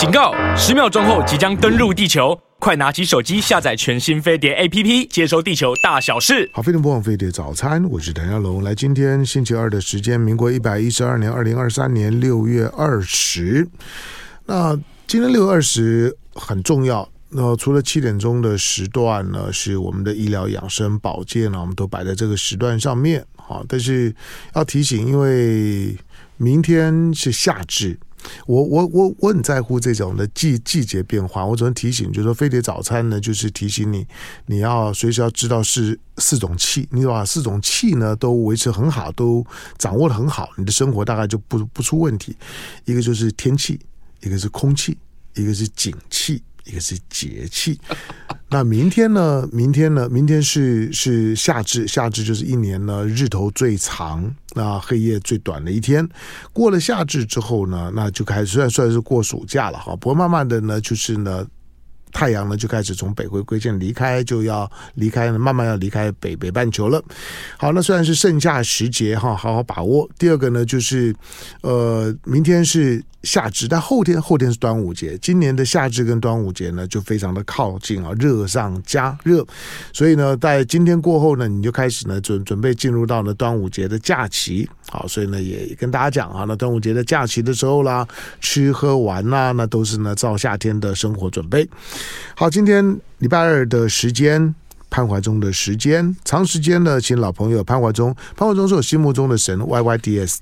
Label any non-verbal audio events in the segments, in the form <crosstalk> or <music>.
警告！十秒钟后即将登陆地球，快拿起手机下载全新飞碟 APP，接收地球大小事。好，飞碟播放飞碟早餐，我是谭家龙。来，今天星期二的时间，民国一百一十二年二零二三年六月二十。那今天六月二十很重要。那除了七点钟的时段呢，是我们的医疗养生保健呢，我们都摆在这个时段上面啊。但是要提醒，因为明天是夏至，我我我我很在乎这种的季季节变化。我只能提醒，就是说飞碟早餐呢，就是提醒你，你要随时要知道是四种气，你把四种气呢都维持很好，都掌握的很好，你的生活大概就不不出问题。一个就是天气，一个是空气，一个是景气。一个是节气，<laughs> 那明天呢？明天呢？明天是是夏至，夏至就是一年呢日头最长，那黑夜最短的一天。过了夏至之后呢，那就开始算算是过暑假了哈。不过慢慢的呢，就是呢。太阳呢就开始从北回归线离开，就要离开，慢慢要离开北北半球了。好，那虽然是盛夏时节哈，好好把握。第二个呢，就是呃，明天是夏至，但后天后天是端午节。今年的夏至跟端午节呢，就非常的靠近啊，热上加热。所以呢，在今天过后呢，你就开始呢准准备进入到呢端午节的假期。好，所以呢也跟大家讲啊，那端午节的假期的时候啦，吃喝玩呐、啊，那都是呢照夏天的生活准备。好，今天礼拜二的时间，潘怀忠的时间，长时间呢，请老朋友潘怀忠，潘怀忠是我心目中的神，Y Y D S。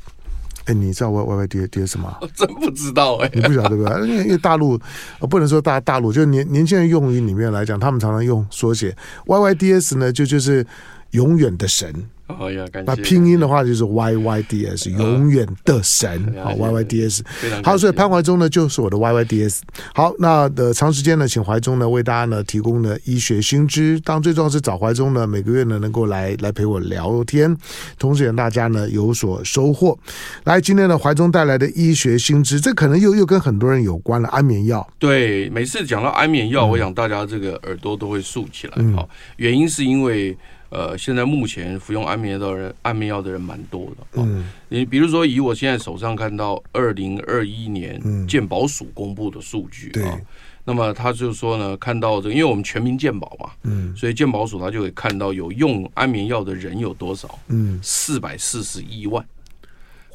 哎，你知道 Y Y Y D D S 吗？<laughs> 我真不知道哎、欸，你不晓得对不对？因为因为大陆，不能说大大陆，就年年轻人用语里面来讲，他们常常用缩写 Y Y D S 呢，就就是永远的神。哦呀，感谢。那拼音的话就是 Y Y D S，永远的神。好，Y Y D S。好，所以潘怀忠呢就是我的 Y Y D S。好，那的长时间呢，请怀忠呢为大家呢提供呢医学新知。当然最重要是找怀忠呢每个月呢能够来来陪我聊天，同时也让大家呢有所收获。来，今天呢怀忠带来的医学新知，这可能又又跟很多人有关了。安眠药。对，每次讲到安眠药，嗯、我想大家这个耳朵都会竖起来。好、嗯，原因是因为。呃，现在目前服用安眠药的人，安眠药的人蛮多的。嗯，你比如说，以我现在手上看到二零二一年健保署公布的数据啊，嗯、那么他就说呢，看到这个，因为我们全民健保嘛，嗯，所以健保署他就会看到有用安眠药的人有多少，嗯，四百四十一万。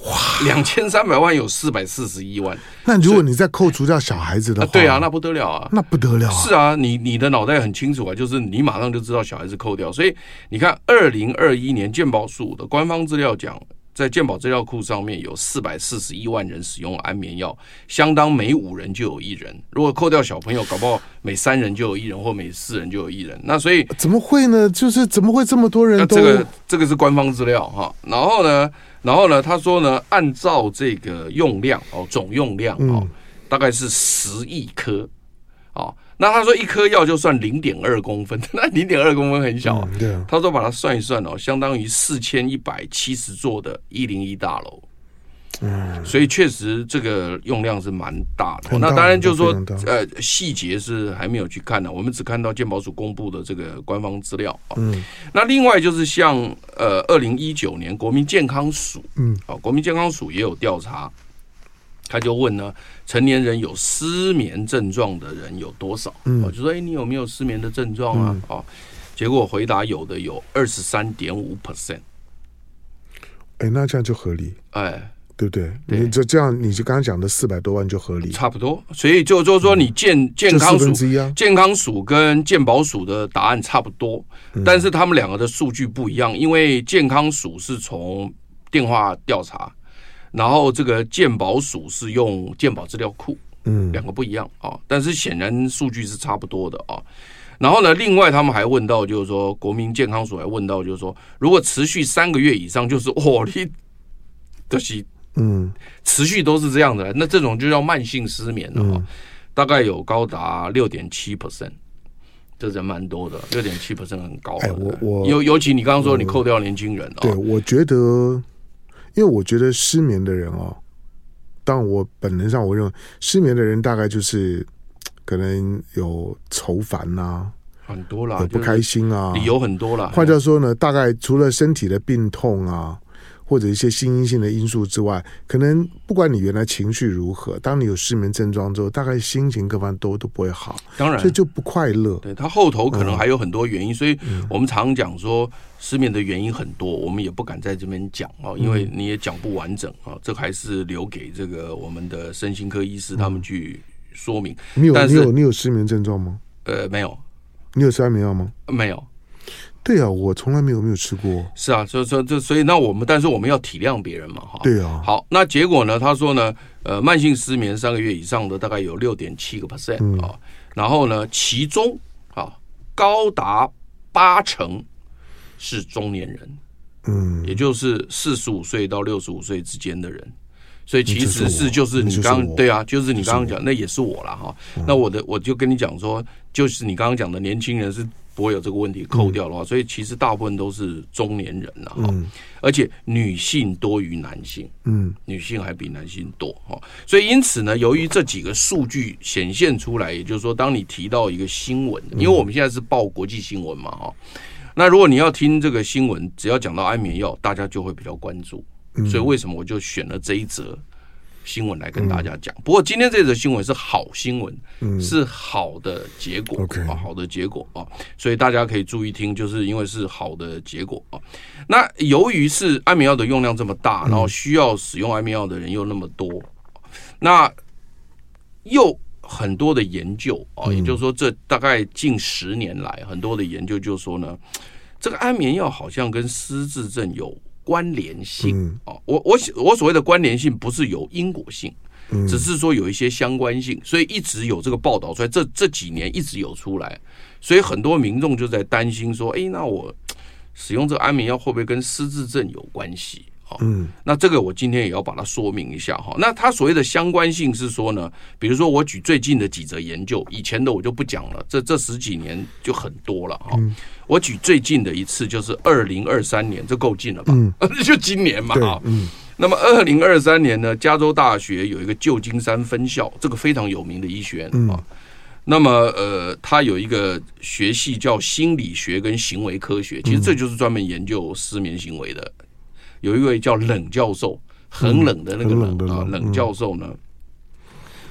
哇，两千三百万有四百四十一万。那如果你再扣除掉小孩子的话，啊对啊，那不得了啊，那不得了啊。是啊，你你的脑袋很清楚啊，就是你马上就知道小孩子扣掉。所以你看，二零二一年健保署的官方资料讲，在健保资料库上面有四百四十一万人使用安眠药，相当每五人就有一人。如果扣掉小朋友，搞不好每三人就有一人，或每四人就有一人。那所以怎么会呢？就是怎么会这么多人都？这个这个是官方资料哈。然后呢？然后呢，他说呢，按照这个用量哦，总用量哦，大概是十亿颗哦。那他说一颗药就算零点二公分，<laughs> 那零点二公分很小啊。对。他说把它算一算哦，相当于四千一百七十座的一零一大楼。嗯，所以确实这个用量是蛮大的。那当然就是说，呃，细节是还没有去看的，我们只看到健保署公布的这个官方资料啊。嗯，那另外就是像呃，二零一九年国民健康署，嗯，啊，国民健康署也有调查，他就问呢，成年人有失眠症状的人有多少？嗯，就说哎，你有没有失眠的症状啊？啊，结果回答有的有二十三点五 percent。哎，那这样就合理。哎。对不对？对你就这样，你就刚刚讲的四百多万就合理，差不多。所以就就是说，你健、嗯、健康署、啊、健康署跟健保署的答案差不多，嗯、但是他们两个的数据不一样。因为健康署是从电话调查，然后这个健保署是用健保资料库，嗯，两个不一样啊。但是显然数据是差不多的啊。然后呢，另外他们还问到，就是说国民健康署还问到，就是说如果持续三个月以上，就是哦，你的是。嗯，持续都是这样的，那这种就叫慢性失眠了，嗯、大概有高达六点七 percent，这人蛮多的，六点七 percent 很高。哎，我我尤尤其你刚刚说你扣掉年轻人，哦，对，我觉得，因为我觉得失眠的人哦，当我本能上我认为失眠的人大概就是可能有愁烦呐、啊，很多啦，有不开心啊，理由很多啦。换句话说呢，大概除了身体的病痛啊。或者一些心因性的因素之外，可能不管你原来情绪如何，当你有失眠症状之后，大概心情各方面都都不会好，当然，所以就不快乐。对，他后头可能还有很多原因，嗯、所以我们常讲说失眠的原因很多，我们也不敢在这边讲啊，因为你也讲不完整啊，这还是留给这个我们的身心科医师他们去说明。你有你有你有失眠症状吗？呃，没有。你有吃安眠药吗？没有。对啊，我从来没有没有吃过。是啊，所以说这所以那我们，但是我们要体谅别人嘛，哈。对啊。好，那结果呢？他说呢，呃，慢性失眠三个月以上的大概有六点七个 percent 啊，然后呢，其中啊高达八成是中年人，嗯，也就是四十五岁到六十五岁之间的人。所以其实是就是你刚对啊，就是你刚刚讲那也是我了哈。那我的我就跟你讲说，就是你刚刚讲的年轻人是不会有这个问题扣掉的话，所以其实大部分都是中年人了哈。而且女性多于男性，嗯，女性还比男性多哈。所以因此呢，由于这几个数据显现出来，也就是说，当你提到一个新闻，因为我们现在是报国际新闻嘛哈，那如果你要听这个新闻，只要讲到安眠药，大家就会比较关注。所以为什么我就选了这一则新闻来跟大家讲？不过今天这则新闻是好新闻，是好的结果啊，好的结果啊，所以大家可以注意听，就是因为是好的结果啊。那由于是安眠药的用量这么大，然后需要使用安眠药的人又那么多，那又很多的研究啊，也就是说，这大概近十年来很多的研究就说呢，这个安眠药好像跟失智症有。关联性哦，我我我所谓的关联性不是有因果性，只是说有一些相关性，所以一直有这个报道出来，这这几年一直有出来，所以很多民众就在担心说，哎，那我使用这个安眠药会不会跟失智症有关系？嗯，那这个我今天也要把它说明一下哈。那它所谓的相关性是说呢，比如说我举最近的几则研究，以前的我就不讲了，这这十几年就很多了哈。我举最近的一次就是二零二三年，这够近了吧？嗯，<laughs> 就今年嘛哈。嗯。那么二零二三年呢，加州大学有一个旧金山分校，这个非常有名的医学院啊。那么呃，它有一个学系叫心理学跟行为科学，其实这就是专门研究失眠行为的。有一位叫冷教授，很冷的那个冷啊，冷教授呢，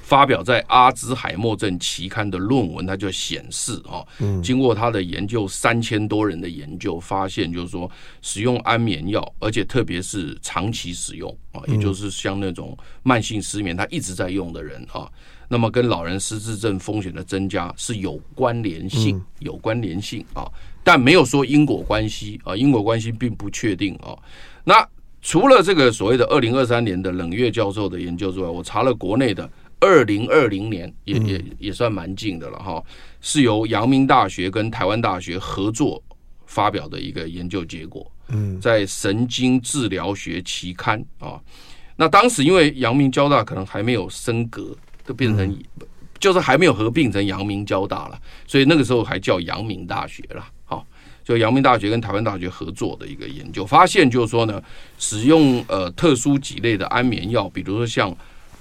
发表在《阿兹海默症期刊》的论文，他就显示啊，经过他的研究，三千多人的研究发现，就是说使用安眠药，而且特别是长期使用啊，也就是像那种慢性失眠他一直在用的人啊，那么跟老人失智症风险的增加是有关联性，有关联性啊，但没有说因果关系啊，因果关系并不确定啊。那除了这个所谓的二零二三年的冷月教授的研究之外，我查了国内的二零二零年，也也也算蛮近的了哈，是由阳明大学跟台湾大学合作发表的一个研究结果，嗯，在神经治疗学期刊啊。那当时因为阳明交大可能还没有升格，就变成就是还没有合并成阳明交大了，所以那个时候还叫阳明大学了。就阳明大学跟台湾大学合作的一个研究，发现就是说呢，使用呃特殊几类的安眠药，比如说像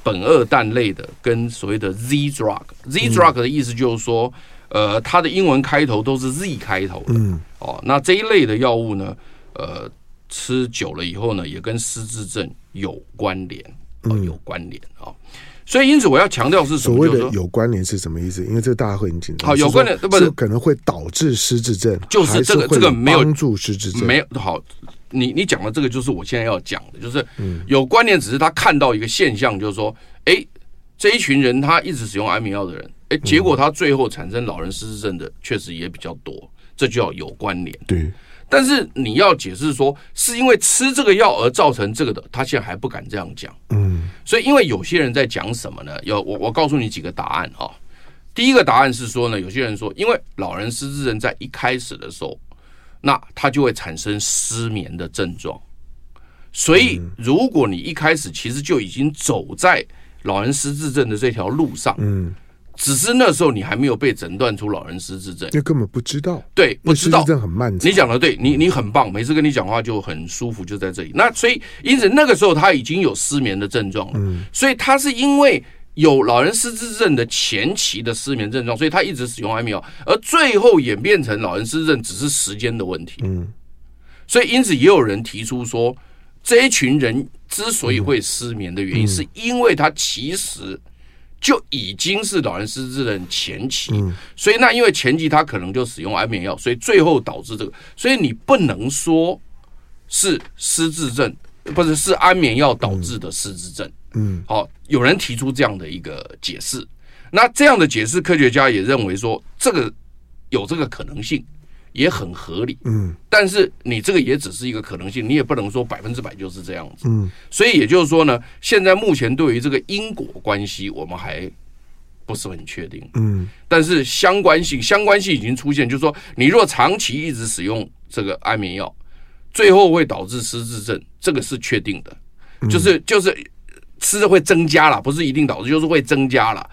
苯二氮类的，跟所谓的 Z drug，Z drug 的意思就是说，呃，它的英文开头都是 Z 开头的，嗯，哦，那这一类的药物呢，呃，吃久了以后呢，也跟失智症有关联，哦，有关联啊。哦所以，因此我要强调是什么？所谓的有关联是什么意思？因为这个大家会很紧张。好，有关联不是可能会导致失智症，就是这个这个没有帮助失智症。没有好，你你讲的这个就是我现在要讲的，就是有关联，只是他看到一个现象，就是说，哎，这一群人他一直使用安眠药的人，哎，结果他最后产生老人失智症的确实也比较多，这就要有关联。对。但是你要解释说是因为吃这个药而造成这个的，他现在还不敢这样讲。嗯，所以因为有些人在讲什么呢？有我我告诉你几个答案啊。第一个答案是说呢，有些人说，因为老人失智症在一开始的时候，那他就会产生失眠的症状。所以如果你一开始其实就已经走在老人失智症的这条路上，嗯。只是那时候你还没有被诊断出老人失智症，那根本不知道。对，不知道。失智症很漫长。你讲的对，你你很棒，每次跟你讲话就很舒服，就在这里。那所以，因此那个时候他已经有失眠的症状了。嗯，所以他是因为有老人失智症的前期的失眠症状，所以他一直使用安眠药，而最后演变成老人失智症只是时间的问题。嗯，所以因此也有人提出说，这一群人之所以会失眠的原因，是因为他其实就已经是老人失智症前期，所以那因为前期他可能就使用安眠药，所以最后导致这个，所以你不能说是失智症，不是是安眠药导致的失智症。嗯，好，有人提出这样的一个解释，那这样的解释，科学家也认为说这个有这个可能性。也很合理，嗯，但是你这个也只是一个可能性，你也不能说百分之百就是这样子，嗯，所以也就是说呢，现在目前对于这个因果关系，我们还不是很确定，嗯，但是相关性，相关性已经出现，就是说，你若长期一直使用这个安眠药，最后会导致失智症，这个是确定的，就是就是吃的会增加了，不是一定导致，就是会增加了。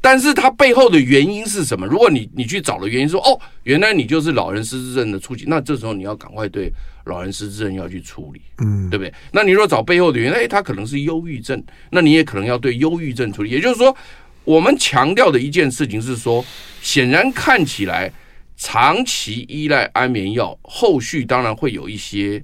但是它背后的原因是什么？如果你你去找的原因说哦，原来你就是老人失智症的初期，那这时候你要赶快对老人失智症要去处理，嗯，对不对？那你如果找背后的原因，哎，他可能是忧郁症，那你也可能要对忧郁症处理。也就是说，我们强调的一件事情是说，显然看起来长期依赖安眠药，后续当然会有一些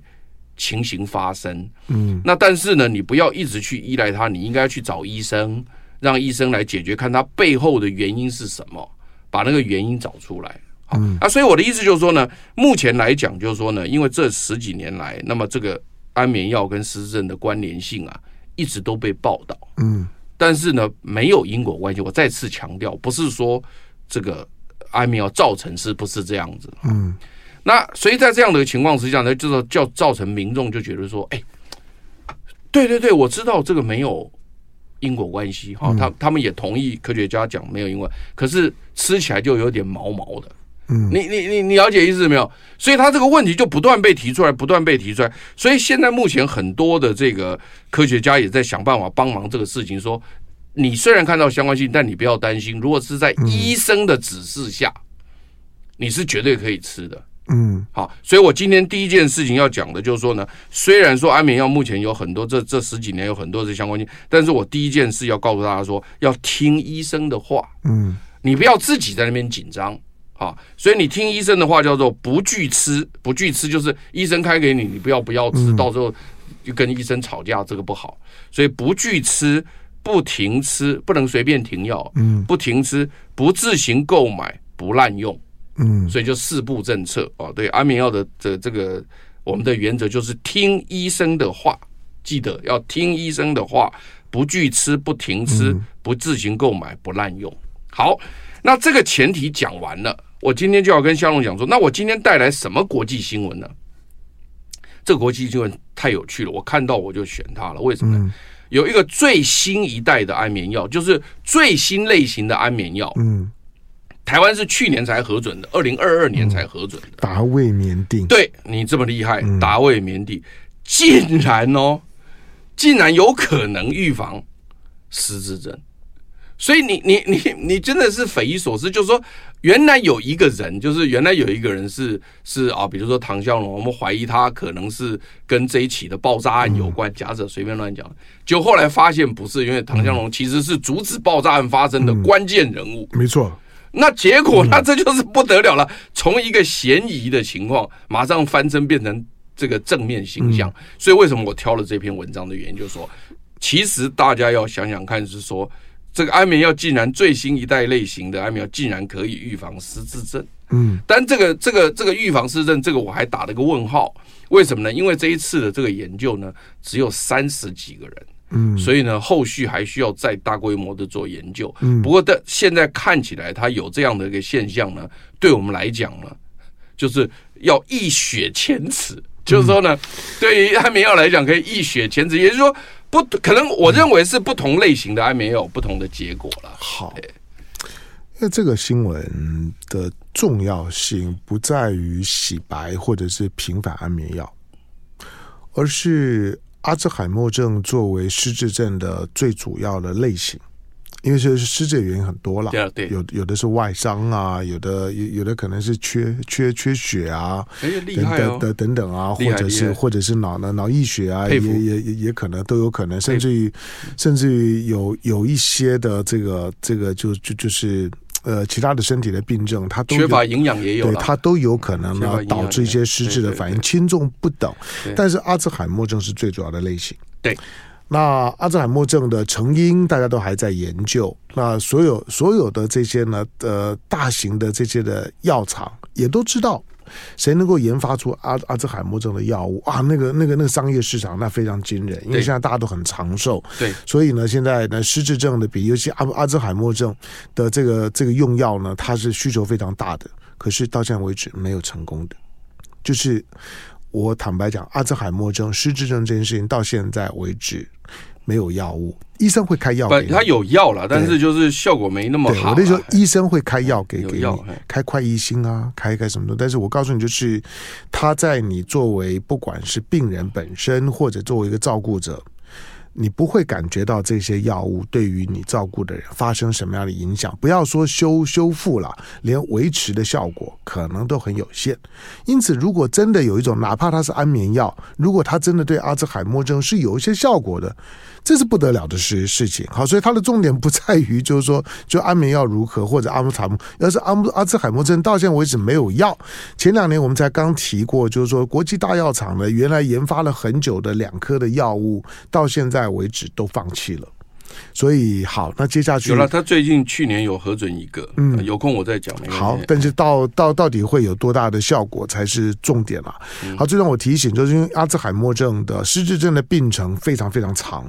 情形发生，嗯，那但是呢，你不要一直去依赖它，你应该去找医生。让医生来解决，看他背后的原因是什么，把那个原因找出来。好，啊，所以我的意思就是说呢，目前来讲就是说呢，因为这十几年来，那么这个安眠药跟失智症的关联性啊，一直都被报道。嗯，但是呢，没有因果关系。我再次强调，不是说这个安眠药造成，是不是这样子？嗯，那所以在这样的情况之下呢，就是叫造成民众就觉得说，哎，对对对，我知道这个没有。因果关系哈，他他们也同意科学家讲没有因果，可是吃起来就有点毛毛的。嗯，你你你你了解意思没有？所以他这个问题就不断被提出来，不断被提出来。所以现在目前很多的这个科学家也在想办法帮忙这个事情。说你虽然看到相关性，但你不要担心，如果是在医生的指示下，你是绝对可以吃的。嗯，好，所以我今天第一件事情要讲的就是说呢，虽然说安眠药目前有很多这这十几年有很多的相关性，但是我第一件事要告诉大家说，要听医生的话，嗯，你不要自己在那边紧张，啊，所以你听医生的话叫做不拒吃，不拒吃就是医生开给你，你不要不要吃，到时候就跟医生吵架，这个不好，所以不拒吃，不停吃，不能随便停药，嗯，不停吃，不自行购买，不滥用。嗯，所以就四步政策哦，对安眠药的这这个我们的原则就是听医生的话，记得要听医生的话，不拒吃，不停吃，不自行购买，不滥用。好，那这个前提讲完了，我今天就要跟肖龙讲说，那我今天带来什么国际新闻呢？这个国际新闻太有趣了，我看到我就选它了。为什么呢？有一个最新一代的安眠药，就是最新类型的安眠药。嗯。台湾是去年才核准的，二零二二年才核准的。达卫棉定，对你这么厉害，达卫棉定竟然哦，竟然有可能预防失智症，所以你你你你真的是匪夷所思。就是说，原来有一个人，就是原来有一个人是是啊，比如说唐湘龙，我们怀疑他可能是跟这一起的爆炸案有关。假设随便乱讲，就后来发现不是，因为唐湘龙其实是阻止爆炸案发生的关键人物。没错。那结果，那这就是不得了了。从一个嫌疑的情况，马上翻身变成这个正面形象。所以，为什么我挑了这篇文章的原因，就是说，其实大家要想想看，是说这个安眠药竟然最新一代类型的安眠药竟然可以预防失智症。嗯，但这个这个这个预防失智症，这个我还打了个问号。为什么呢？因为这一次的这个研究呢，只有三十几个人。嗯，所以呢，后续还需要再大规模的做研究。嗯，不过的现在看起来，它有这样的一个现象呢，对我们来讲呢，就是要一雪前耻。就是说呢，对于安眠药来讲，可以一雪前耻，也就是说，不可能，我认为是不同类型的安眠药有不同的结果了。好，那这个新闻的重要性不在于洗白或者是平反安眠药，而是。阿兹海默症作为失智症的最主要的类型，因为是失智原因很多了，对，有有的是外伤啊，有的有有的可能是缺缺缺血啊，厉害哦，等等等啊，或者是或者是脑呢脑溢血啊，也也也可能都有可能，甚至于甚至于有有一些的这个这个就就就是呃其他的身体的病症，它都缺乏营养也有，对，它都有可能呢导致一些失智的反应，轻重不等。但是阿兹海默症是最主要的类型。对。那阿兹海默症的成因，大家都还在研究。那所有所有的这些呢，呃，大型的这些的药厂也都知道，谁能够研发出阿阿兹海默症的药物啊？那个那个那个商业市场那非常惊人，因为现在大家都很长寿。对，所以呢，现在呢，失智症的比，尤其阿阿兹海默症的这个这个用药呢，它是需求非常大的。可是到现在为止没有成功的，就是。我坦白讲，阿兹海默症、失智症这件事情到现在为止没有药物，医生会开药给你。他有药了，但是就是效果没那么好。我那时候医生会开药给给你，开快益心啊，开开什么的。但是我告诉你，就是他在你作为不管是病人本身，或者作为一个照顾者。你不会感觉到这些药物对于你照顾的人发生什么样的影响？不要说修修复了，连维持的效果可能都很有限。因此，如果真的有一种，哪怕它是安眠药，如果它真的对阿兹海默症是有一些效果的。这是不得了的事事情，好，所以它的重点不在于就是说，<laughs> 就安眠药如何或者阿姆塔姆，要是阿姆阿兹海默症到现在为止没有药。前两年我们才刚提过，就是说国际大药厂呢，原来研发了很久的两颗的药物，到现在为止都放弃了。所以好，那接下去有了，他最近去年有核准一个，嗯，有空我再讲。好，但是到到到底会有多大的效果才是重点了。好，最让我提醒，就是因为阿兹海默症的失智症的病程非常非常长。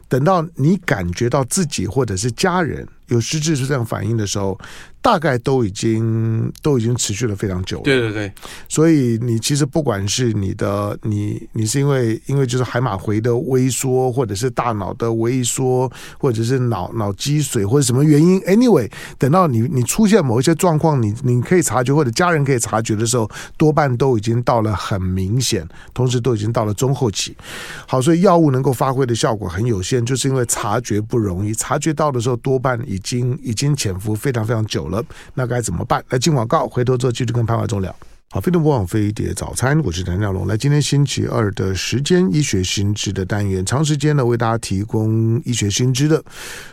等到你感觉到自己或者是家人有实质是这样反应的时候，大概都已经都已经持续了非常久了。对对对，所以你其实不管是你的你你是因为因为就是海马回的微缩，或者是大脑的微缩，或者是脑脑积水或者什么原因，anyway，等到你你出现某一些状况，你你可以察觉或者家人可以察觉的时候，多半都已经到了很明显，同时都已经到了中后期。好，所以药物能够发挥的效果很有限，就是因为察觉不容易，察觉到的时候多半已经已经潜伏非常非常久了，那该怎么办？来进广告，回头之后继续跟潘怀忠聊。好，飞碟播网飞碟早餐，我是谭耀龙。来，今天星期二的时间，医学新知的单元，长时间呢为大家提供医学新知的，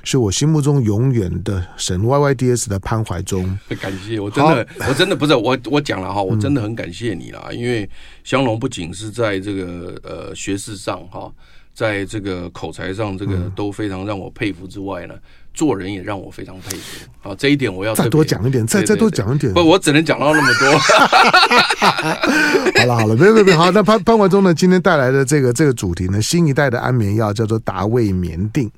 是我心目中永远的神 YYDS 的潘怀忠。<laughs> 感谢，我真的，<laughs> 我真的不是我，我讲了哈，我真的很感谢你啦，嗯、因为香龙不仅是在这个呃学识上哈，在这个口才上，这个都非常让我佩服之外呢。嗯做人也让我非常佩服，好，这一点我要再多讲一点，再再多讲一点。不，我只能讲到那么多。好 <laughs> 了好了，别别别，好，那潘潘怀忠呢？今天带来的这个这个主题呢，新一代的安眠药叫做达卫眠定，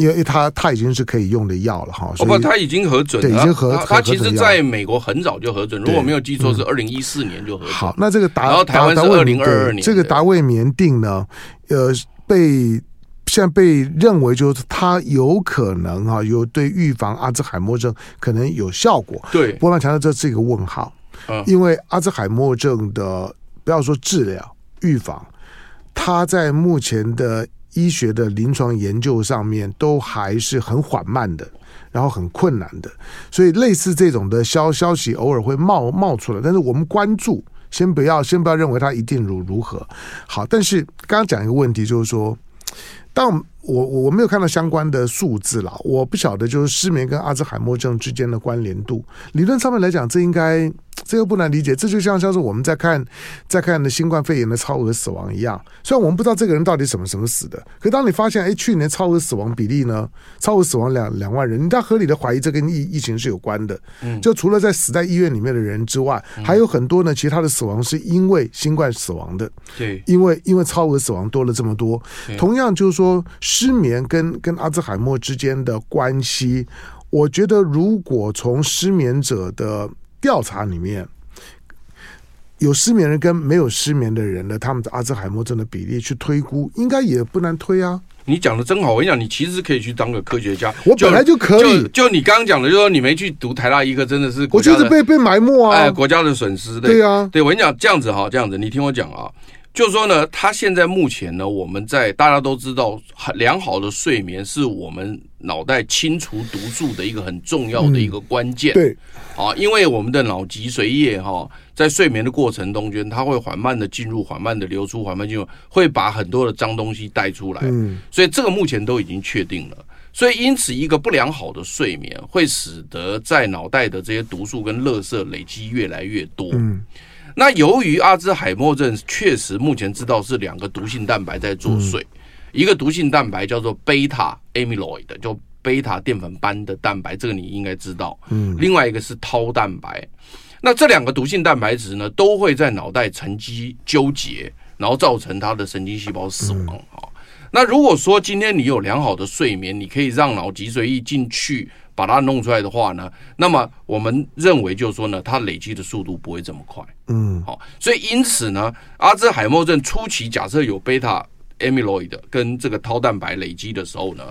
因为它它已经是可以用的药了哈。不，它已经核准了，对，已经核。它其实在美国很早就核准，如果没有记错是二零一四年就核准。好，那这个达，然后台湾是二零二二年。这个达卫眠定呢，呃，被。现在被认为就是它有可能哈，有对预防阿兹海默症可能有效果。对，波浪强调这是一个问号，嗯，因为阿兹海默症的不要说治疗预防，它在目前的医学的临床研究上面都还是很缓慢的，然后很困难的。所以类似这种的消消息偶尔会冒冒出来，但是我们关注，先不要先不要认为它一定如如何好。但是刚刚讲一个问题就是说。但我我没有看到相关的数字了，我不晓得就是失眠跟阿兹海默症之间的关联度。理论上面来讲，这应该。这个不难理解，这就像像是我们在看在看的新冠肺炎的超额死亡一样。虽然我们不知道这个人到底什么什么死的，可当你发现，哎，去年超额死亡比例呢？超额死亡两两万人，你在合理的怀疑这跟疫疫情是有关的。嗯，就除了在死在医院里面的人之外，还有很多呢，其他的死亡是因为新冠死亡的。对，因为因为超额死亡多了这么多。同样就是说，失眠跟跟阿兹海默之间的关系，我觉得如果从失眠者的调查里面有失眠人跟没有失眠的人的他们的阿兹海默症的比例去推估，应该也不难推啊。你讲的真好，我跟你讲，你其实可以去当个科学家。我本来就可以。就，就你刚刚讲的，就是说你没去读台大医科，真的是我就是被被埋没啊，哎，国家的损失。对，对啊，对我跟你讲，这样子哈，这样子，你听我讲啊。就是说呢，他现在目前呢，我们在大家都知道，良好的睡眠是我们脑袋清除毒素的一个很重要的一个关键。对，啊，因为我们的脑脊髓液哈，在睡眠的过程中间，它会缓慢的进入，缓慢的流出，缓慢进入，会把很多的脏东西带出来。嗯，所以这个目前都已经确定了。所以因此一个不良好的睡眠会使得在脑袋的这些毒素跟垃圾累积越来越多。嗯，那由于阿兹海默症确实目前知道是两个毒性蛋白在作祟，一个毒性蛋白叫做贝塔 amyloid，就贝塔淀粉斑的蛋白，这个你应该知道。嗯，另外一个是 tau 蛋白。那这两个毒性蛋白质呢，都会在脑袋沉积纠结，然后造成他的神经细胞死亡啊。嗯、那如果说今天你有良好的睡眠，你可以让脑脊髓液进去把它弄出来的话呢，那么我们认为就是说呢，它累积的速度不会这么快。嗯，好，所以因此呢，阿兹海默症初期假设有贝塔 amyloid 跟这个 tau 蛋白累积的时候呢，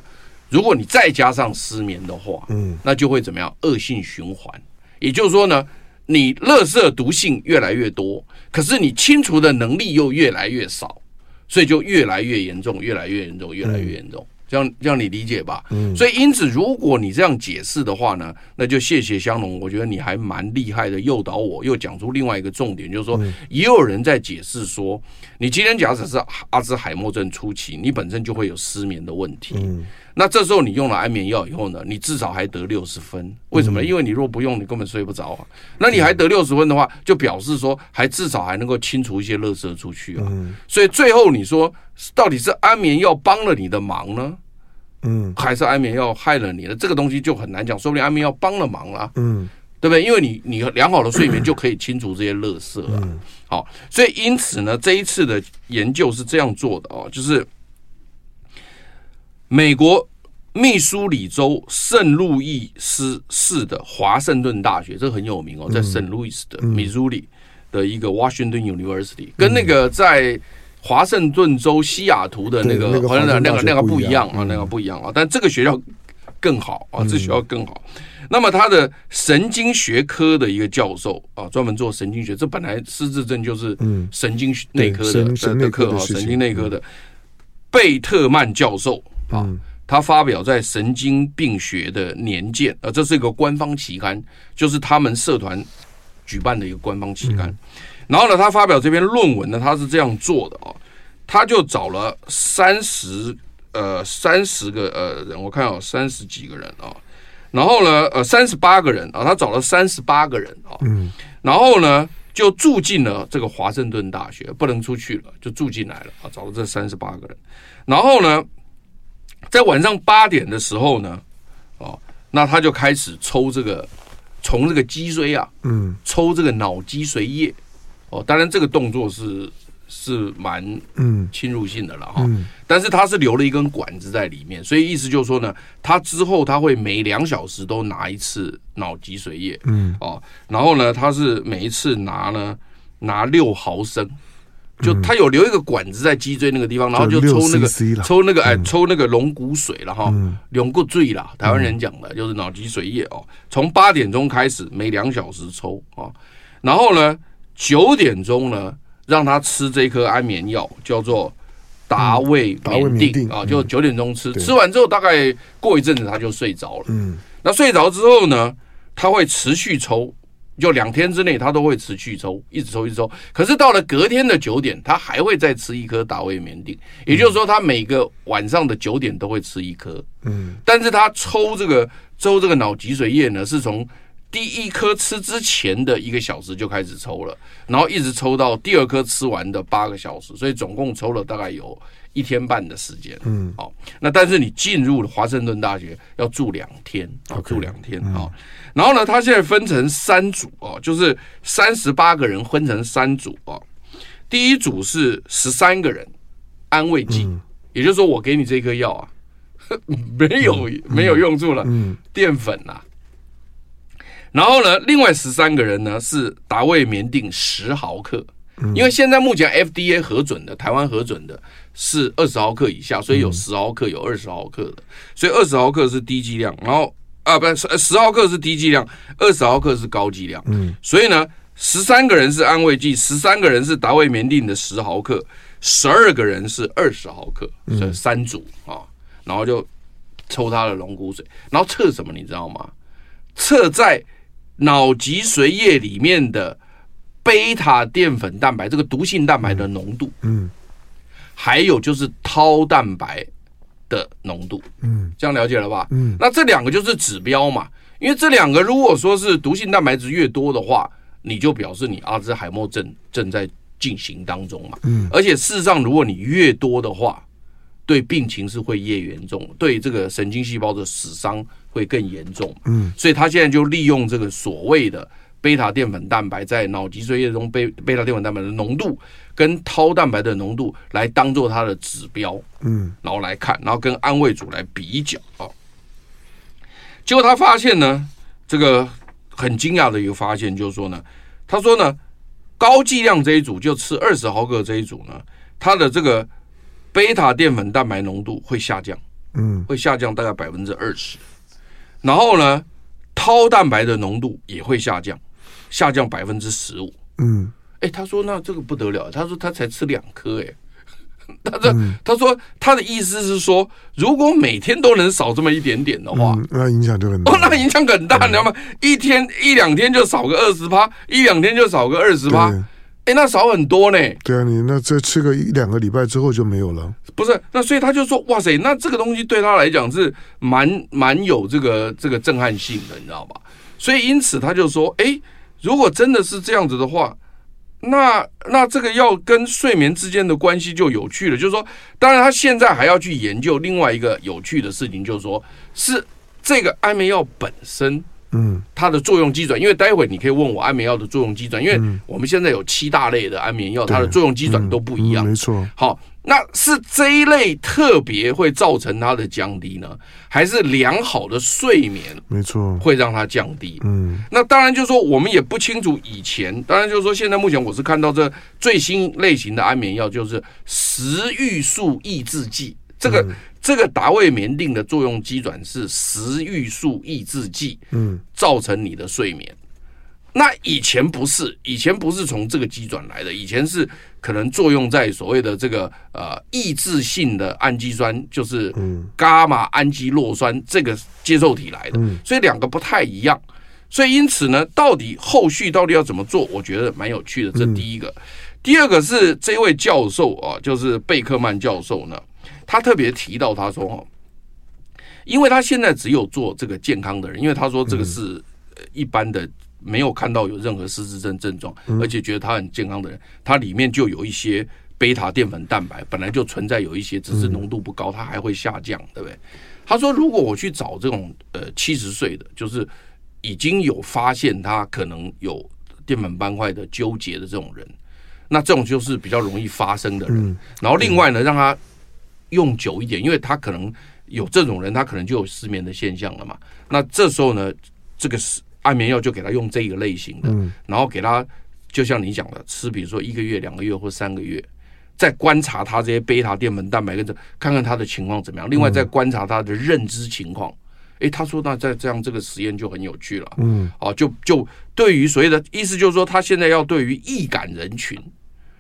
如果你再加上失眠的话，嗯，那就会怎么样？恶性循环，也就是说呢。你垃圾毒性越来越多，可是你清除的能力又越来越少，所以就越来越严重，越来越严重，越来越严重。这样这样你理解吧？嗯。所以因此，如果你这样解释的话呢，那就谢谢香农，我觉得你还蛮厉害的，诱导我又讲出另外一个重点，就是说，也有人在解释说，你今天假设是阿兹海默症初期，你本身就会有失眠的问题。嗯。那这时候你用了安眠药以后呢，你至少还得六十分，为什么？因为你若不用，你根本睡不着啊。那你还得六十分的话，就表示说还至少还能够清除一些垃圾出去啊。所以最后你说到底是安眠药帮了你的忙呢？嗯，还是安眠药害了你呢？这个东西就很难讲，说不定安眠药帮了忙了，嗯，对不对？因为你你良好的睡眠就可以清除这些垃圾啊。好，所以因此呢，这一次的研究是这样做的哦，就是。美国密苏里州圣路易斯市的华盛顿大学，这个很有名哦，在圣路易斯的密苏里的一个 Washington University，跟那个在华盛顿州西雅图的那个好像那个那个不一样。啊，那个不一样啊，但这个学校更好啊，这学校更好。那么他的神经学科的一个教授啊，专门做神经学，这本来失智症就是神经内科的的课啊，神经内科的贝特曼教授。啊，他发表在《神经病学的年鉴》啊，这是一个官方期刊，就是他们社团举办的一个官方期刊。然后呢，他发表这篇论文呢，他是这样做的哦，他就找了三十呃三十个呃人，我看有三十几个人啊，然后呢呃三十八个人啊，他找了三十八个人啊，嗯，然后呢就住进了这个华盛顿大学，不能出去了，就住进来了啊，找了这三十八个人，然后呢。在晚上八点的时候呢，哦，那他就开始抽这个，从这个脊椎啊，嗯，抽这个脑脊髓液，哦，当然这个动作是是蛮嗯。侵入性的了哈，但是他是留了一根管子在里面，所以意思就是说呢，他之后他会每两小时都拿一次脑脊髓液，嗯，哦，然后呢，他是每一次拿呢拿六毫升。就他有留一个管子在脊椎那个地方，然后就抽那个抽那个哎抽那个龙骨水了哈，龙骨醉啦，台湾人讲的就是脑脊髓液哦。从八点钟开始，每两小时抽啊，然后呢九点钟呢让他吃这颗安眠药，叫做达卫眠定啊，就九点钟吃，吃完之后大概过一阵子他就睡着了。嗯，那睡着之后呢，他会持续抽。就两天之内，他都会持续抽，一直抽，一直抽。可是到了隔天的九点，他还会再吃一颗达卫眠定，也就是说，他每个晚上的九点都会吃一颗。嗯，但是他抽这个抽这个脑脊髓液呢，是从第一颗吃之前的一个小时就开始抽了，然后一直抽到第二颗吃完的八个小时，所以总共抽了大概有一天半的时间。嗯，好，那但是你进入了华盛顿大学要住两天，要住两天啊。然后呢，他现在分成三组哦，就是三十八个人分成三组哦。第一组是十三个人，安慰剂，嗯、也就是说我给你这颗药啊，<laughs> 没有、嗯、没有用处了，嗯、淀粉呐、啊。然后呢，另外十三个人呢是达卫棉定十毫克，嗯、因为现在目前 FDA 核准的，台湾核准的是二十毫克以下，所以有十毫克，有二十毫克的，所以二十毫克是低剂量，然后。啊，不是，十毫克是低剂量，二十毫克是高剂量。嗯，所以呢，十三个人是安慰剂，十三个人是达卫棉定的十毫克，十二个人是二十毫克，这三组啊，然后就抽他的龙骨水，然后测什么，你知道吗？测在脑脊髓液里面的贝塔淀粉蛋白这个毒性蛋白的浓度。嗯，还有就是 tau 蛋白。的浓度。嗯，这样了解了吧？嗯，那这两个就是指标嘛，因为这两个如果说是毒性蛋白质越多的话，你就表示你阿兹海默症正在进行当中嘛。嗯，而且事实上，如果你越多的话，对病情是会越严重，对这个神经细胞的死伤会更严重。嗯，所以他现在就利用这个所谓的贝塔淀粉蛋白在脑脊髓液中贝贝塔淀粉蛋白的浓度跟 tau 蛋白的浓度来当做它的指标。嗯，然后来看，然后跟安慰组来比较啊。结果他发现呢，这个很惊讶的一个发现就是说呢，他说呢，高剂量这一组就吃二十毫克这一组呢，它的这个。贝塔淀粉蛋白浓度会下降，嗯，会下降大概百分之二十。然后呢，tau 蛋白的浓度也会下降，下降百分之十五。嗯，哎，他说那这个不得了，他说他才吃两颗，哎，<laughs> 他这他说他的意思是说，如果每天都能少这么一点点的话，那影响就很大。哦，<laughs> 那影响很大，你知道吗？一天一两天就少个二十趴，一两天就少个二十趴。哎，那少很多呢。对啊，你那这吃个一两个礼拜之后就没有了。不是，那所以他就说，哇塞，那这个东西对他来讲是蛮蛮有这个这个震撼性的，你知道吧？所以因此他就说，哎，如果真的是这样子的话，那那这个药跟睡眠之间的关系就有趣了。就是说，当然他现在还要去研究另外一个有趣的事情，就是说，是这个安眠药本身。嗯，它的作用机转，因为待会你可以问我安眠药的作用机转，因为我们现在有七大类的安眠药，它的作用机转都不一样。没错。好，那是这一类特别会造成它的降低呢，还是良好的睡眠？没错，会让它降低。嗯，那当然就是说我们也不清楚以前，当然就是说现在目前我是看到这最新类型的安眠药就是食欲素抑制剂，这个。这个达卫冕定的作用机转是食欲素抑制剂，嗯，造成你的睡眠。那以前不是，以前不是从这个机转来的，以前是可能作用在所谓的这个呃抑制性的氨基酸，就是伽马氨基酪酸这个接受体来的，所以两个不太一样。所以因此呢，到底后续到底要怎么做？我觉得蛮有趣的。这第一个，第二个是这位教授啊，就是贝克曼教授呢。他特别提到，他说：“哦，因为他现在只有做这个健康的人，因为他说这个是一般的，没有看到有任何失智症症状，而且觉得他很健康的人，他里面就有一些贝塔淀粉蛋白本来就存在有一些，只是浓度不高，它还会下降，对不对？”他说：“如果我去找这种呃七十岁的，就是已经有发现他可能有淀粉斑块的纠结的这种人，那这种就是比较容易发生的人。然后另外呢，让他。”用久一点，因为他可能有这种人，他可能就有失眠的现象了嘛。那这时候呢，这个是安眠药就给他用这个类型的，然后给他就像你讲的，吃比如说一个月、两个月或三个月，再观察他这些贝塔淀粉蛋白跟这，看看他的情况怎么样。另外再观察他的认知情况。诶，他说那再这样这个实验就很有趣了。嗯，好，就就对于所谓的意思就是说，他现在要对于易感人群，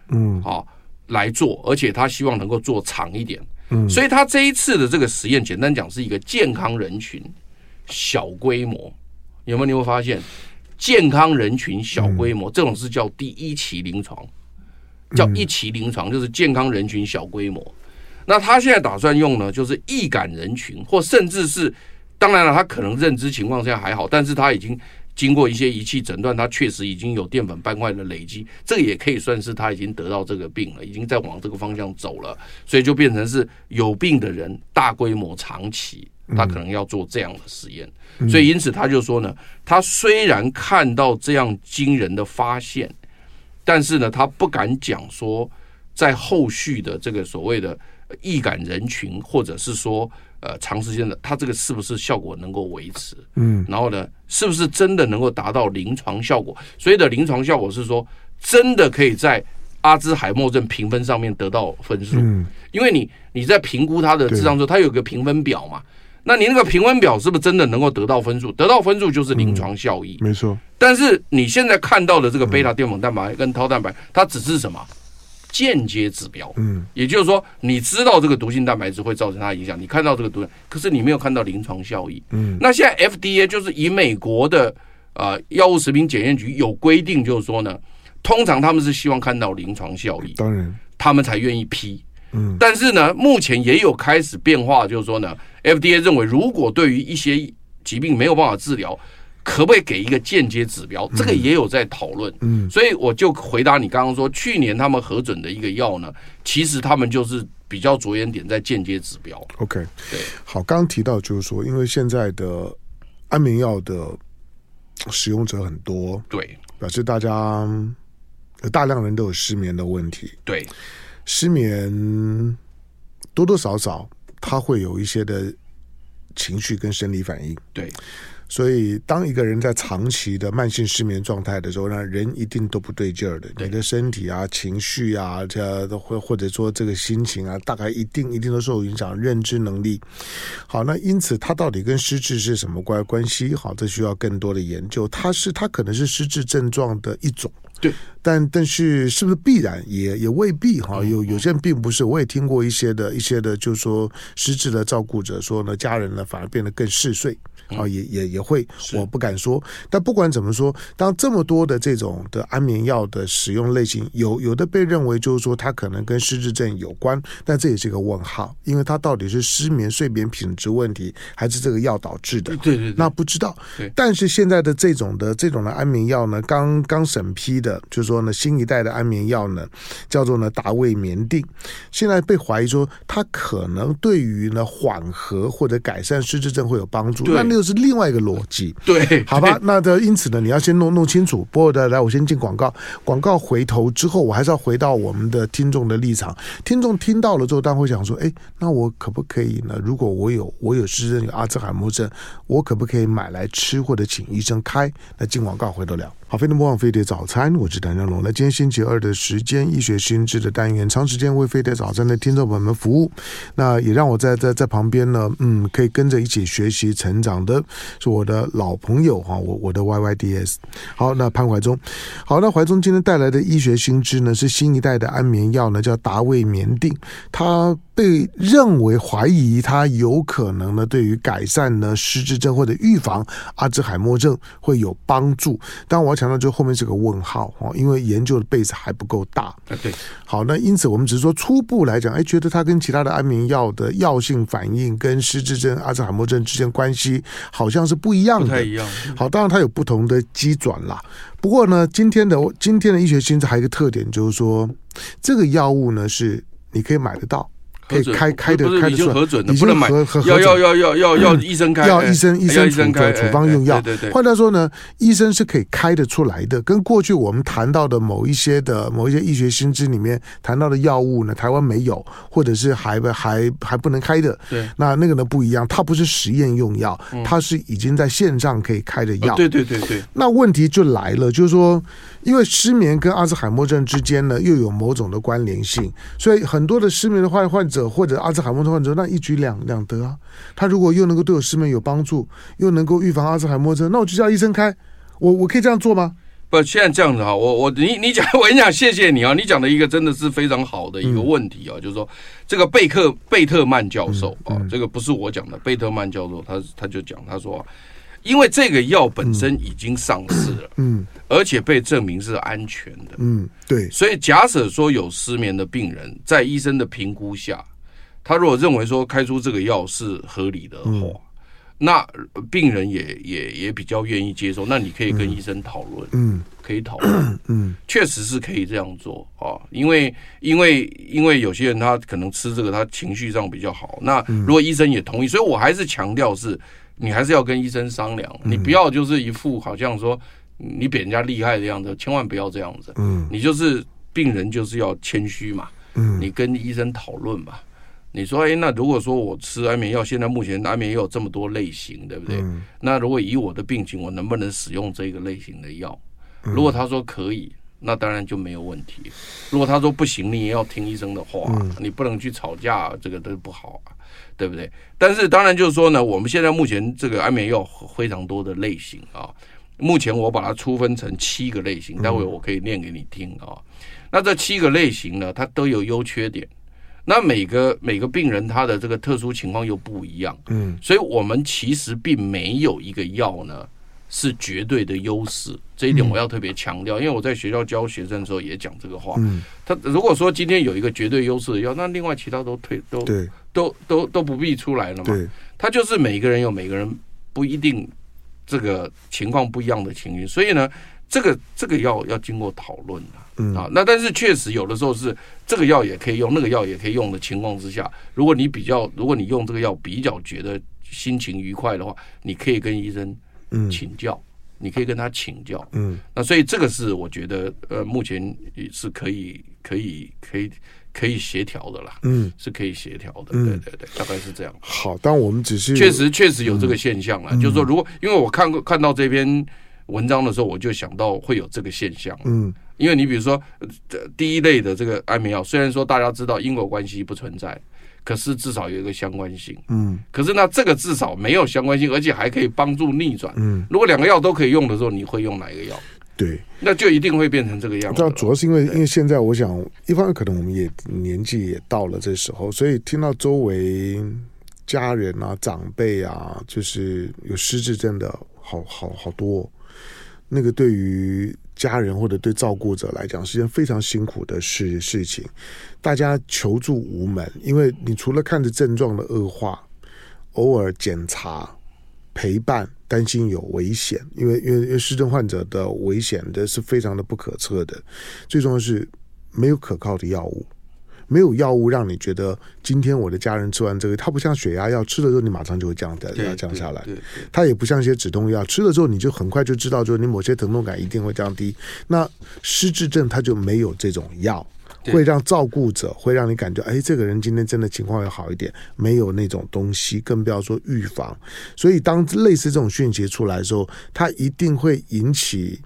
嗯，好来做，而且他希望能够做长一点。嗯，所以他这一次的这个实验，简单讲是一个健康人群小规模，有没有？你会发现健康人群小规模这种是叫第一期临床，叫一期临床，就是健康人群小规模。那他现在打算用呢，就是易感人群，或甚至是当然了，他可能认知情况下还好，但是他已经。经过一些仪器诊断，他确实已经有淀粉斑块的累积，这个也可以算是他已经得到这个病了，已经在往这个方向走了，所以就变成是有病的人大规模长期，他可能要做这样的实验，所以因此他就说呢，他虽然看到这样惊人的发现，但是呢，他不敢讲说在后续的这个所谓的易感人群，或者是说。呃，长时间的，它这个是不是效果能够维持？嗯，然后呢，是不是真的能够达到临床效果？所谓的临床效果是说，真的可以在阿兹海默症评分上面得到分数。嗯，因为你你在评估它的智商的时候，它有个评分表嘛。那你那个评分表是不是真的能够得到分数？得到分数就是临床效益。没错。但是你现在看到的这个贝塔淀粉蛋白跟 tau 蛋白，它只是什么？间接指标，嗯，也就是说，你知道这个毒性蛋白质会造成它影响，你看到这个毒，可是你没有看到临床效益，嗯，那现在 FDA 就是以美国的呃药物食品检验局有规定，就是说呢，通常他们是希望看到临床效益，当然，他们才愿意批，嗯，但是呢，目前也有开始变化，就是说呢，FDA 认为如果对于一些疾病没有办法治疗，可不可以给一个间接指标？这个也有在讨论。嗯，所以我就回答你刚刚说，去年他们核准的一个药呢，其实他们就是比较着眼点在间接指标。OK，对，好，刚刚提到就是说，因为现在的安眠药的使用者很多，对，表示大家有大量人都有失眠的问题。对，失眠多多少少他会有一些的情绪跟生理反应。对。所以，当一个人在长期的慢性失眠状态的时候，那，人一定都不对劲儿的。你的身体啊、情绪啊，这或或者说这个心情啊，大概一定一定都受影响。认知能力，好，那因此它到底跟失智是什么关关系？好，这需要更多的研究。它是它可能是失智症状的一种。对，但但是是不是必然也也未必哈？有有些人并不是，我也听过一些的一些的，就是说失智的照顾者说呢，家人呢反而变得更嗜睡啊，也也也会，我不敢说。但不管怎么说，当这么多的这种的安眠药的使用类型，有有的被认为就是说它可能跟失智症有关，但这也是一个问号，因为它到底是失眠睡眠品质问题，还是这个药导致的？对对，那不知道。但是现在的这种的这种的安眠药呢，刚刚审批。的，就是说呢，新一代的安眠药呢，叫做呢达卫眠定，现在被怀疑说它可能对于呢缓和或者改善失智症会有帮助，那那又是另外一个逻辑，对，好吧，那的因此呢，你要先弄弄清楚。不过的，来，我先进广告，广告回头之后，我还是要回到我们的听众的立场。听众听到了之后，当然会想说，哎，那我可不可以呢？如果我有我有失智症、有阿兹海默症，我可不可以买来吃或者请医生开？那进广告回头聊。好，飞碟魔王飞碟早餐，我是谭家龙。那今天星期二的时间，医学新知的单元，长时间为飞碟早餐的听众朋友们服务。那也让我在在在旁边呢，嗯，可以跟着一起学习成长的，是我的老朋友哈，我我的 YYDS。好，那潘怀忠，好，那怀忠今天带来的医学新知呢，是新一代的安眠药呢，叫达卫眠定，它被认为怀疑它有可能呢，对于改善呢失智症或者预防阿兹海默症会有帮助。但我要。强调就后面是个问号哦，因为研究的 base 还不够大。对，好，那因此我们只是说初步来讲，哎，觉得它跟其他的安眠药的药性反应跟失智症、阿兹海默症之间关系好像是不一样的。不太一样。好，当然它有不同的机转啦。不过呢，今天的今天的医学新知还有一个特点，就是说这个药物呢是你可以买得到。可以开开的开的出来，核准的，不能买，要要要要要要医生开，要医生医生处处方用药。对对对。换句话说呢，医生是可以开得出来的。跟过去我们谈到的某一些的某一些医学新知里面谈到的药物呢，台湾没有，或者是还还还不能开的。对。那那个呢不一样，它不是实验用药，它是已经在线上可以开的药。对对对对。那问题就来了，就是说，因为失眠跟阿兹海默症之间呢又有某种的关联性，所以很多的失眠的患患者或者阿兹海默症患者，那一举两两得啊！他如果又能够对我失眠有帮助，又能够预防阿兹海默症，那我就叫医生开。我我可以这样做吗？不，现在这样子哈，我我你你讲，我跟你讲，谢谢你啊！你讲的一个真的是非常好的一个问题啊，嗯、就是说这个贝克贝特曼教授啊，嗯嗯、这个不是我讲的，贝特曼教授他他就讲，他说。因为这个药本身已经上市了，嗯，嗯，而且被证明是安全的，嗯，对，所以假设说有失眠的病人，在医生的评估下，他如果认为说开出这个药是合理的话，嗯、那病人也也也比较愿意接受。那你可以跟医生讨论，嗯，可以讨论，嗯，确实是可以这样做啊，因为因为因为有些人他可能吃这个，他情绪上比较好。那如果医生也同意，所以我还是强调是。你还是要跟医生商量，你不要就是一副好像说你比人家厉害的样子，千万不要这样子。嗯，你就是病人就是要谦虚嘛。嗯，你跟医生讨论嘛。你说，哎，那如果说我吃安眠药，现在目前安眠药有这么多类型，对不对？那如果以我的病情，我能不能使用这个类型的药？如果他说可以，那当然就没有问题。如果他说不行，你也要听医生的话，你不能去吵架，这个都不好啊。对不对？但是当然就是说呢，我们现在目前这个安眠药非常多的类型啊。目前我把它粗分成七个类型，待会我可以念给你听啊。那这七个类型呢，它都有优缺点。那每个每个病人他的这个特殊情况又不一样，嗯，所以我们其实并没有一个药呢是绝对的优势，这一点我要特别强调，因为我在学校教学生的时候也讲这个话。他如果说今天有一个绝对优势的药，那另外其他都退都都都都不必出来了嘛。他就是每个人有每个人不一定这个情况不一样的情绪，所以呢，这个这个药要经过讨论的啊。那但是确实有的时候是这个药也可以用，那个药也可以用的情况之下，如果你比较，如果你用这个药比较觉得心情愉快的话，你可以跟医生。嗯，请教，你可以跟他请教。嗯，那所以这个是我觉得，呃，目前是可以、可以、可以、可以协调的啦。嗯，是可以协调的。嗯，对对对，大概是这样。好，但我们只是确实确实有这个现象了，就是说，如果因为我看过看到这篇文章的时候，我就想到会有这个现象。嗯，因为你比如说，第一类的这个安眠药，虽然说大家知道因果关系不存在。可是至少有一个相关性，嗯，可是那，这个至少没有相关性，而且还可以帮助逆转，嗯，如果两个药都可以用的时候，你会用哪一个药？对，那就一定会变成这个样子。那主要是因为，因为现在我想，一方面可能我们也年纪也到了这时候，所以听到周围家人啊、长辈啊，就是有失智症的，好好好多，那个对于。家人或者对照顾者来讲是件非常辛苦的事事情，大家求助无门，因为你除了看着症状的恶化，偶尔检查、陪伴，担心有危险，因为因为因为失症患者的危险的是非常的不可测的，最重要是没有可靠的药物。没有药物让你觉得今天我的家人吃完这个，它不像血压药，吃了之后你马上就会降的，要降下来。它也不像一些止痛药，吃了之后你就很快就知道，就是你某些疼痛感一定会降低。那失智症它就没有这种药，会让照顾者会让你感觉，哎，这个人今天真的情况要好一点。没有那种东西，更不要说预防。所以当类似这种讯息出来的时候，它一定会引起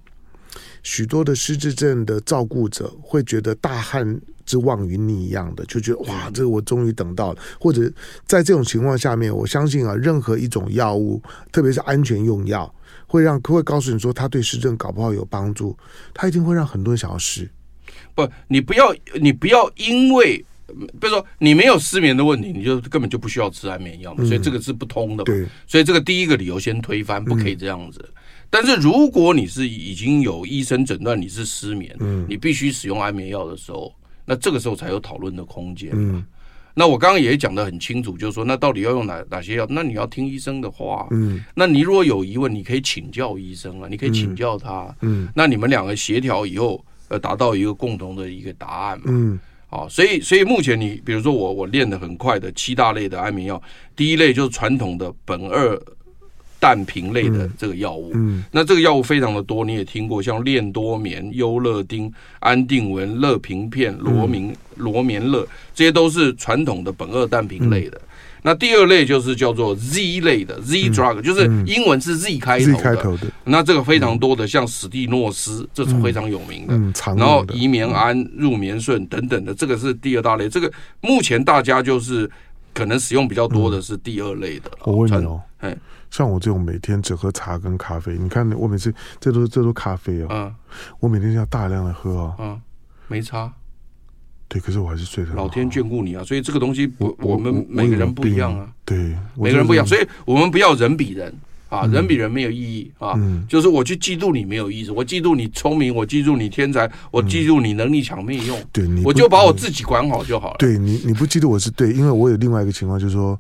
许多的失智症的照顾者会觉得大汗。之望云霓一样的，就觉得哇，这个我终于等到了。或者在这种情况下面，我相信啊，任何一种药物，特别是安全用药，会让会告诉你说，它对失智搞不好有帮助，它一定会让很多人想要试。不，你不要，你不要因为，比如说你没有失眠的问题，你就根本就不需要吃安眠药嘛。所以这个是不通的嘛。对。所以这个第一个理由先推翻，不可以这样子。但是如果你是已经有医生诊断你是失眠，嗯，你必须使用安眠药的时候。那这个时候才有讨论的空间。嗯，那我刚刚也讲的很清楚，就是说，那到底要用哪哪些药？那你要听医生的话。嗯，那你如果有疑问，你可以请教医生啊，你可以请教他。嗯，那你们两个协调以后，呃，达到一个共同的一个答案嘛。嗯，好，所以所以目前你比如说我我练的很快的七大类的安眠药，第一类就是传统的苯二。氮平类的这个药物，嗯，嗯，那这个药物非常的多，你也听过，像链多眠、优乐丁、安定纹、乐平片、罗明、罗眠乐，这些都是传统的苯二氮平类的。嗯、那第二类就是叫做 Z 类的 Z drug，、嗯、就是英文是 Z 开头的。开头的那这个非常多的，像史蒂诺斯，这是非常有名的。然后移眠安、入眠顺等等的，这个是第二大类。这个目前大家就是可能使用比较多的是第二类的。我问你哦，哎。像我这种每天只喝茶跟咖啡，你看我每次这都这都咖啡哦，嗯，我每天要大量的喝啊，嗯，没差，对，可是我还是睡得。老天眷顾你啊，所以这个东西我我们每个人不一样啊，对，每个人不一样，所以我们不要人比人啊，人比人没有意义啊，就是我去嫉妒你没有意思，我嫉妒你聪明，我嫉妒你天才，我嫉妒你能力强没有用，对，我就把我自己管好就好了。对你，你不嫉妒我是对，因为我有另外一个情况，就是说。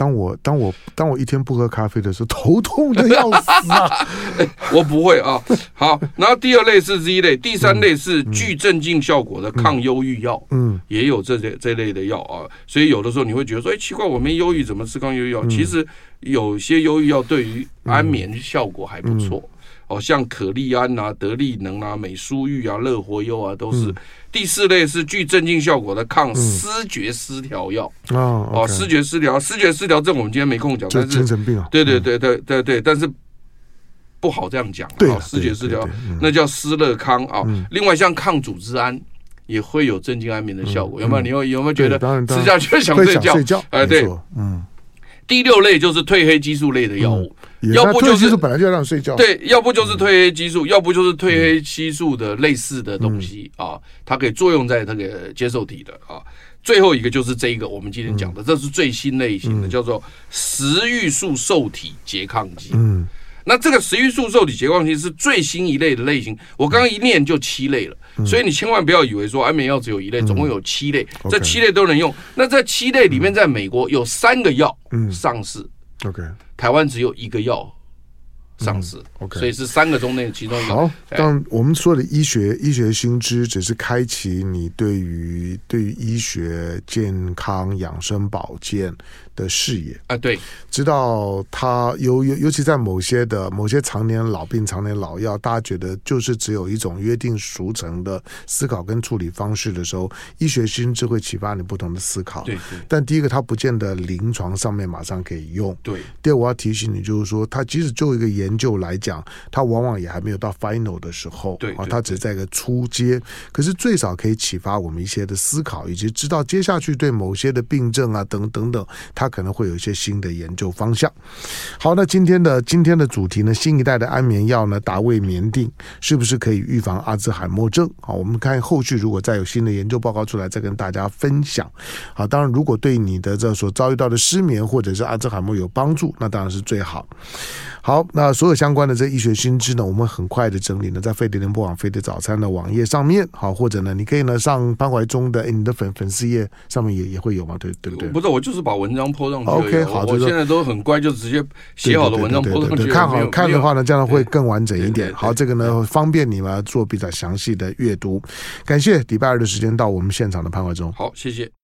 当我当我当我一天不喝咖啡的时候，头痛的要死啊！<laughs> 我不会啊。好，然后第二类是 Z 类，第三类是具镇静效果的抗忧郁药，嗯，也有这些这类的药啊。所以有的时候你会觉得说，哎，奇怪，我没忧郁，怎么吃抗忧郁药？其实有些忧郁药对于安眠效果还不错。哦，像可利安啊、德利能啊、美舒玉啊、乐活优啊，都是。第四类是具镇静效果的抗失觉失调药。哦，失觉失调，失觉失调症我们今天没空讲，但是精神病啊。对对对对对对，但是不好这样讲。对，视觉失调那叫施乐康啊。另外，像抗组织胺也会有镇静安眠的效果。有没有？你有有没有觉得吃下去想睡觉？哎，对，嗯。第六类就是褪黑激素类的药物。要不就是本来就要让睡觉，对，要不就是褪黑激素，要不就是褪黑激素的类似的东西啊，它可以作用在那个接受体的啊。最后一个就是这一个我们今天讲的，这是最新类型的，叫做食欲素受体拮抗剂。嗯，那这个食欲素受体拮抗性是最新一类的类型，我刚刚一念就七类了，嗯、所以你千万不要以为说安眠药只有一类，总共有七类，嗯、这七类都能用。那这七类里面，在美国有三个药上市，嗯，OK，台湾只有一个药。上市、嗯、，OK，所以是三个中内其中一个。好，但我们说的医学医学新知，只是开启你对于对于医学健康养生保健的视野啊，对，知道他尤尤尤其在某些的某些常年老病、常年老药，大家觉得就是只有一种约定俗成的思考跟处理方式的时候，医学新知会启发你不同的思考。对，对，但第一个，它不见得临床上面马上可以用。对。第二，我要提醒你，就是说，它即使就一个研究来讲，它往往也还没有到 final 的时候。对，对。啊，它只是在一个初阶，可是最少可以启发我们一些的思考，以及知道接下去对某些的病症啊，等等等，它。可能会有一些新的研究方向。好，那今天的今天的主题呢？新一代的安眠药呢？达维眠定是不是可以预防阿兹海默症？好，我们看后续如果再有新的研究报告出来，再跟大家分享。好，当然如果对你的这所遭遇到的失眠或者是阿兹海默有帮助，那当然是最好。好，那所有相关的这医学新知呢，我们很快的整理呢，在飞碟联播网飞碟早餐的网页上面。好，或者呢，你可以呢上潘怀忠的你的粉粉丝页上面也也会有嘛？对对不对？不是，我就是把文章 po 上去。OK，好，我现在都很乖，就直接写好的文章 po 上去。看好看的话呢，这样会更完整一点。好，这个呢方便你们做比较详细的阅读。感谢礼拜二的时间到我们现场的潘怀忠。好，谢谢。